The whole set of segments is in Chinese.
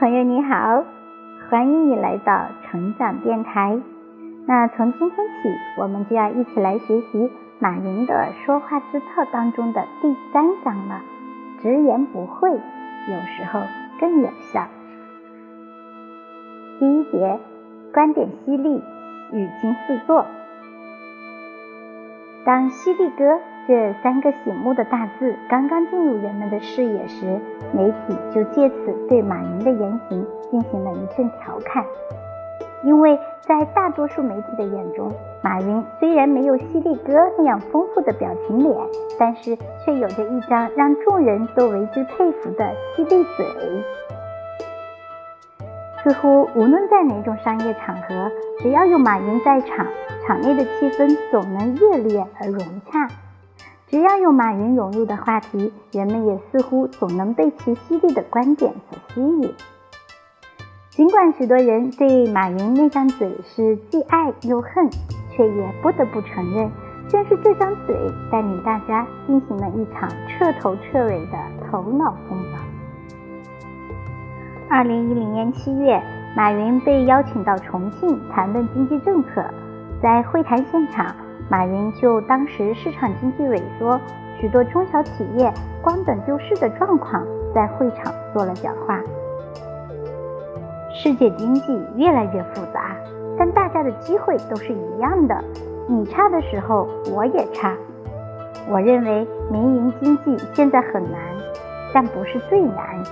朋友你好，欢迎你来到成长电台。那从今天起，我们就要一起来学习马云的说话之道当中的第三章了。直言不讳，有时候更有效。第一节，观点犀利，语惊四座。当“犀利哥”这三个醒目的大字刚刚进入人们的视野时，媒体就借此对马云的言行进行了一阵调侃。因为在大多数媒体的眼中，马云虽然没有犀利哥那样丰富的表情脸，但是却有着一张让众人都为之佩服的犀利嘴。似乎无论在哪种商业场合，只要有马云在场，场内的气氛总能热烈而融洽；只要有马云融入的话题，人们也似乎总能被其犀利的观点所吸引。尽管许多人对马云那张嘴是既爱又恨，却也不得不承认，正是这张嘴带领大家进行了一场彻头彻尾的头脑风暴。二零一零年七月，马云被邀请到重庆谈论经济政策。在会谈现场，马云就当时市场经济萎缩、许多中小企业光等救市的状况，在会场做了讲话。世界经济越来越复杂，但大家的机会都是一样的。你差的时候，我也差。我认为民营经济现在很难，但不是最难。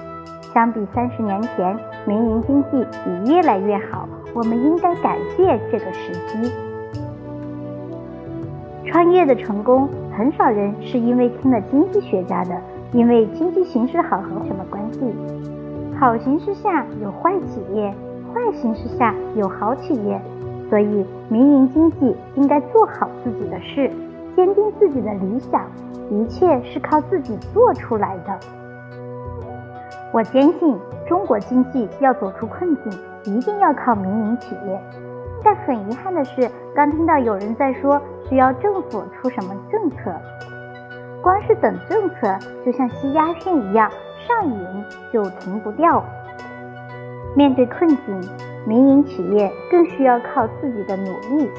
相比三十年前，民营经济已越来越好。我们应该感谢这个时机。创业的成功，很少人是因为听了经济学家的，因为经济形势好和什么关系？好形势下有坏企业，坏形势下有好企业。所以，民营经济应该做好自己的事，坚定自己的理想，一切是靠自己做出来的。我坚信，中国经济要走出困境，一定要靠民营企业。但很遗憾的是，刚听到有人在说需要政府出什么政策，光是等政策，就像吸鸦片一样，上瘾就停不掉。面对困境，民营企业更需要靠自己的努力。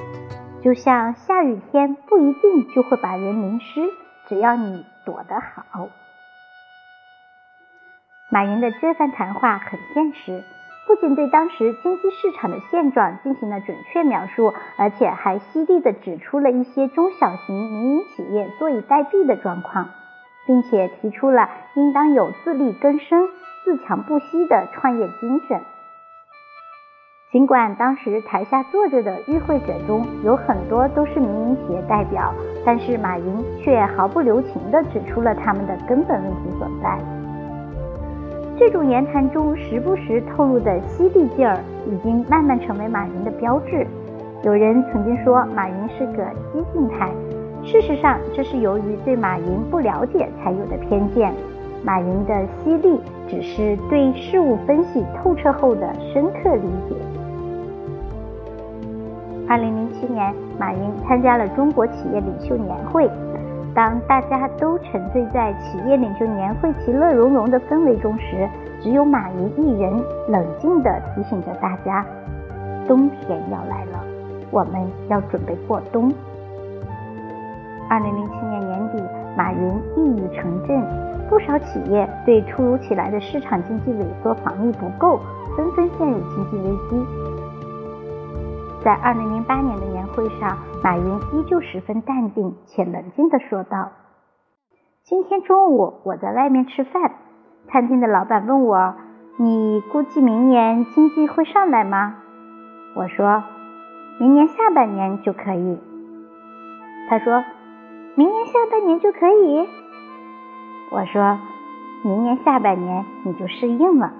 就像下雨天不一定就会把人淋湿，只要你躲得好。马云的这番谈话很现实，不仅对当时经济市场的现状进行了准确描述，而且还犀利地指出了一些中小型民营企业坐以待毙的状况，并且提出了应当有自力更生、自强不息的创业精神。尽管当时台下坐着的与会者中有很多都是民营企业代表，但是马云却毫不留情地指出了他们的根本问题所在。这种言谈中时不时透露的犀利劲儿，已经慢慢成为马云的标志。有人曾经说马云是个激进派，事实上这是由于对马云不了解才有的偏见。马云的犀利只是对事物分析透彻后的深刻理解。二零零七年，马云参加了中国企业领袖年会。当大家都沉醉在企业领袖年会其乐融融的氛围中时，只有马云一人冷静地提醒着大家：冬天要来了，我们要准备过冬。二零零七年年底，马云一语成谶，不少企业对突如其来的市场经济萎缩防御不够，纷纷陷入经济危机。在二零零八年的年会上，马云依旧十分淡定且冷静地说道：“今天中午我在外面吃饭，餐厅的老板问我，你估计明年经济会上来吗？我说，明年下半年就可以。他说，明年下半年就可以。我说，明年下半年你就适应了。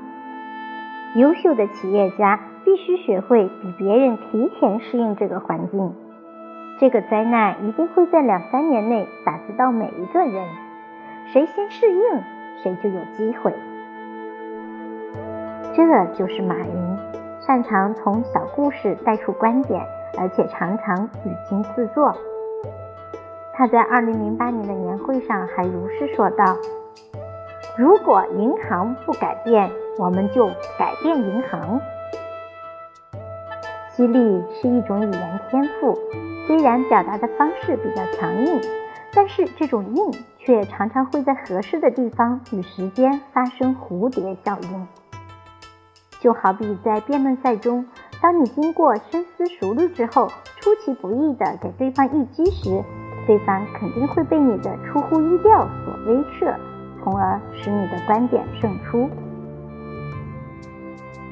优秀的企业家。”必须学会比别人提前适应这个环境。这个灾难一定会在两三年内打击到每一个人，谁先适应，谁就有机会。这就是马云，擅长从小故事带出观点，而且常常语惊四座。他在二零零八年的年会上还如是说道：“如果银行不改变，我们就改变银行。犀利是一种语言天赋，虽然表达的方式比较强硬，但是这种硬却常常会在合适的地方与时间发生蝴蝶效应。就好比在辩论赛中，当你经过深思熟虑之后，出其不意地给对方一击时，对方肯定会被你的出乎意料所威慑，从而使你的观点胜出。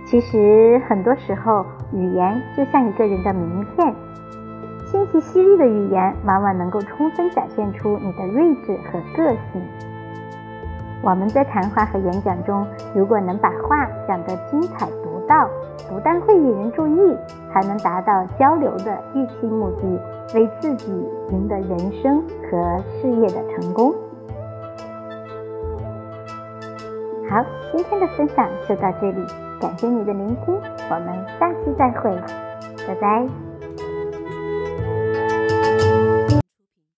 其实，很多时候，语言就像一个人的名片，清晰犀利的语言往往能够充分展现出你的睿智和个性。我们在谈话和演讲中，如果能把话讲得精彩独到，不但会引人注意，还能达到交流的预期目的，为自己赢得人生和事业的成功。好，今天的分享就到这里。感谢你的聆听，我们下期再会，拜拜。